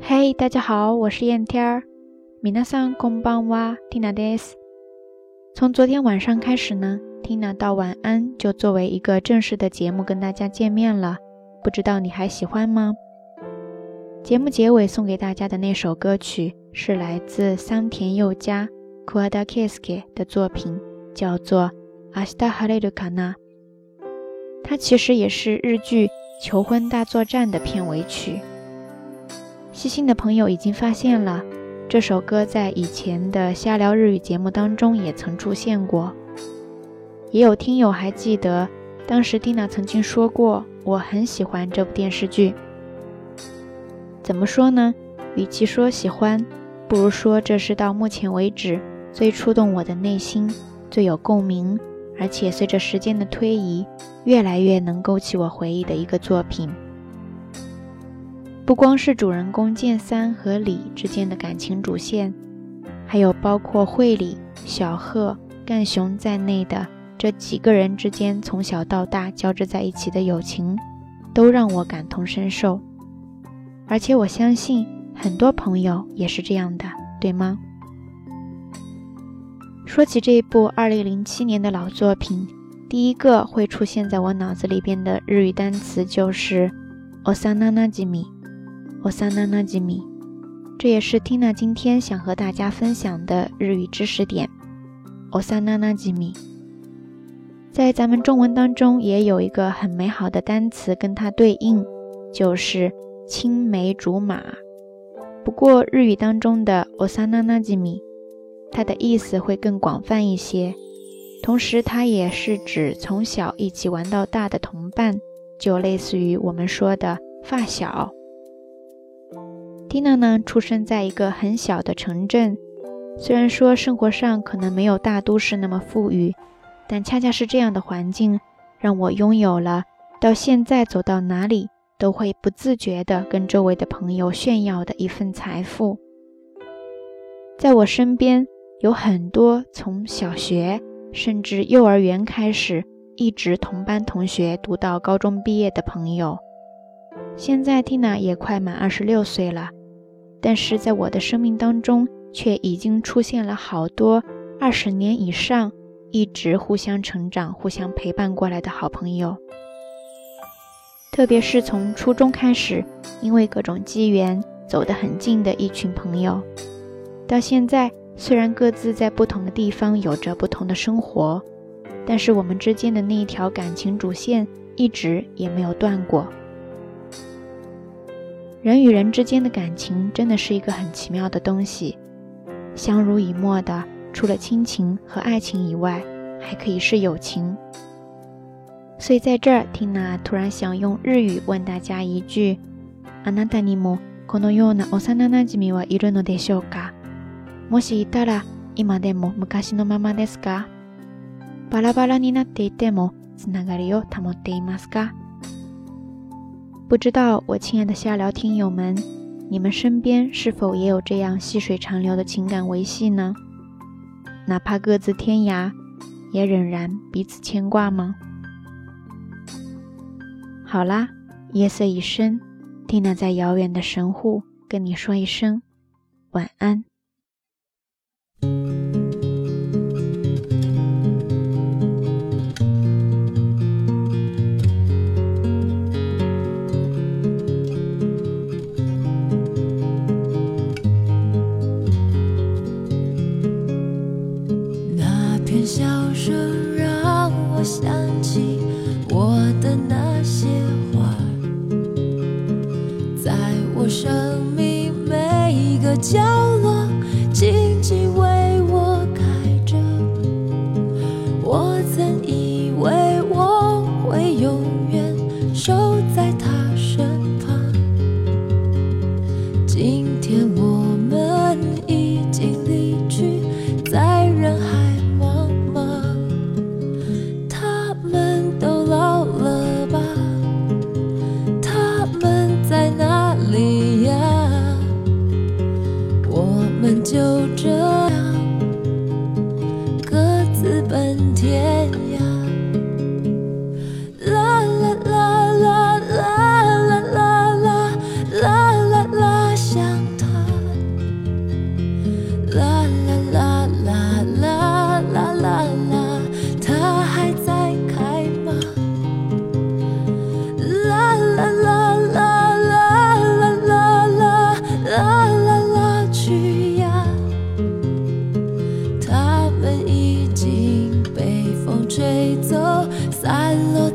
嘿，大家好，我是燕天儿。米娜桑空邦哇，Tina des。从昨天晚上开始呢，Tina 到晚安就作为一个正式的节目跟大家见面了。不知道你还喜欢吗？节目结尾送给大家的那首歌曲是来自桑田佑佳 Kuadakiske 的作品，叫做《Ashita Hareru Kana》。它其实也是日剧《求婚大作战》的片尾曲。细心的朋友已经发现了，这首歌在以前的瞎聊日语节目当中也曾出现过。也有听友还记得，当时蒂娜曾经说过，我很喜欢这部电视剧。怎么说呢？与其说喜欢，不如说这是到目前为止最触动我的内心、最有共鸣，而且随着时间的推移，越来越能勾起我回忆的一个作品。不光是主人公剑三和李之间的感情主线，还有包括惠里、小贺、干雄在内的这几个人之间从小到大交织在一起的友情，都让我感同身受。而且我相信很多朋友也是这样的，对吗？说起这部2007年的老作品，第一个会出现在我脑子里边的日语单词就是 “osananajimi”。我桑娜娜吉米，这也是 Tina 今天想和大家分享的日语知识点。我桑娜娜吉米，在咱们中文当中也有一个很美好的单词跟它对应，就是青梅竹马。不过日语当中的我桑娜娜吉米，它的意思会更广泛一些，同时它也是指从小一起玩到大的同伴，就类似于我们说的发小。蒂娜呢，出生在一个很小的城镇，虽然说生活上可能没有大都市那么富裕，但恰恰是这样的环境，让我拥有了到现在走到哪里都会不自觉地跟周围的朋友炫耀的一份财富。在我身边有很多从小学甚至幼儿园开始，一直同班同学读到高中毕业的朋友。现在 Tina 也快满二十六岁了。但是在我的生命当中，却已经出现了好多二十年以上一直互相成长、互相陪伴过来的好朋友。特别是从初中开始，因为各种机缘走得很近的一群朋友，到现在虽然各自在不同的地方有着不同的生活，但是我们之间的那一条感情主线一直也没有断过。人与人之间的感情真的是一个很奇妙的东西，相濡以沫的，除了亲情和爱情以外，还可以是友情。所以在这儿，缇娜突然想用日语问大家一句：“あなたにもこのような幼なじみはいるのでしょうか？もしいたら、今でも昔のままですか？バラバラになっていてもつながりを保っていますか？” 不知道我亲爱的下聊听友们，你们身边是否也有这样细水长流的情感维系呢？哪怕各自天涯，也仍然彼此牵挂吗？好啦，夜色已深，蒂娜在遥远的神户跟你说一声晚安。角落，love